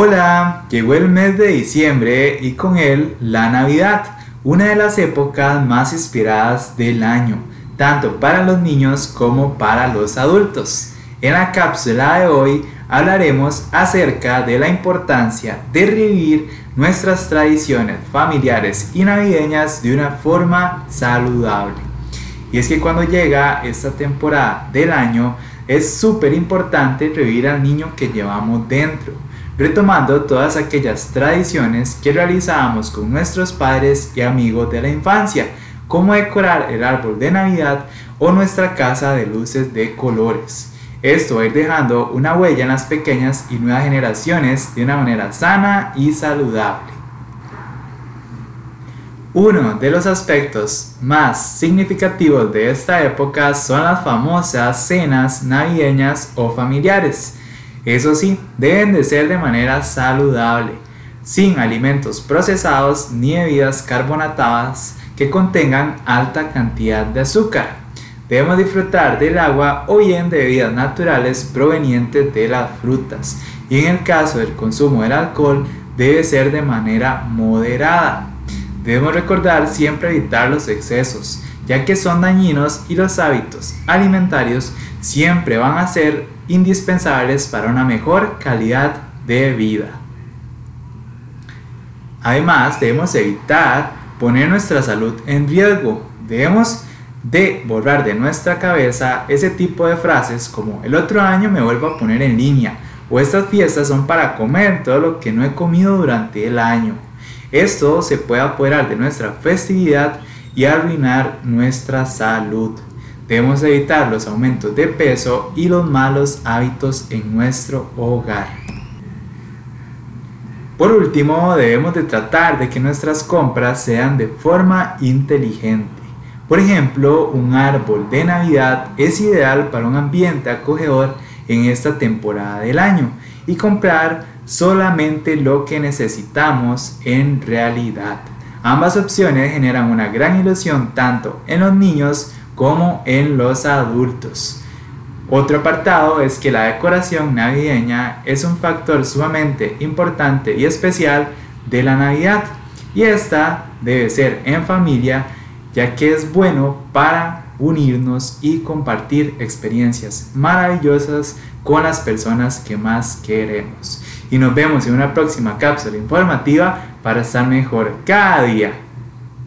Hola, llegó el mes de diciembre y con él la Navidad, una de las épocas más inspiradas del año, tanto para los niños como para los adultos. En la cápsula de hoy hablaremos acerca de la importancia de revivir nuestras tradiciones familiares y navideñas de una forma saludable. Y es que cuando llega esta temporada del año es súper importante revivir al niño que llevamos dentro retomando todas aquellas tradiciones que realizábamos con nuestros padres y amigos de la infancia, como decorar el árbol de Navidad o nuestra casa de luces de colores. Esto va a ir dejando una huella en las pequeñas y nuevas generaciones de una manera sana y saludable. Uno de los aspectos más significativos de esta época son las famosas cenas navideñas o familiares eso sí, deben de ser de manera saludable, sin alimentos procesados ni bebidas carbonatadas que contengan alta cantidad de azúcar. Debemos disfrutar del agua o bien de bebidas naturales provenientes de las frutas. Y en el caso del consumo del alcohol, debe ser de manera moderada. Debemos recordar siempre evitar los excesos, ya que son dañinos y los hábitos alimentarios siempre van a ser indispensables para una mejor calidad de vida. Además, debemos evitar poner nuestra salud en riesgo. Debemos de borrar de nuestra cabeza ese tipo de frases como el otro año me vuelvo a poner en línea o estas fiestas son para comer todo lo que no he comido durante el año. Esto se puede apoderar de nuestra festividad y arruinar nuestra salud. Debemos evitar los aumentos de peso y los malos hábitos en nuestro hogar. Por último, debemos de tratar de que nuestras compras sean de forma inteligente. Por ejemplo, un árbol de Navidad es ideal para un ambiente acogedor en esta temporada del año y comprar solamente lo que necesitamos en realidad. Ambas opciones generan una gran ilusión tanto en los niños como en los adultos. Otro apartado es que la decoración navideña es un factor sumamente importante y especial de la Navidad y esta debe ser en familia ya que es bueno para unirnos y compartir experiencias maravillosas con las personas que más queremos. Y nos vemos en una próxima cápsula informativa para estar mejor cada día.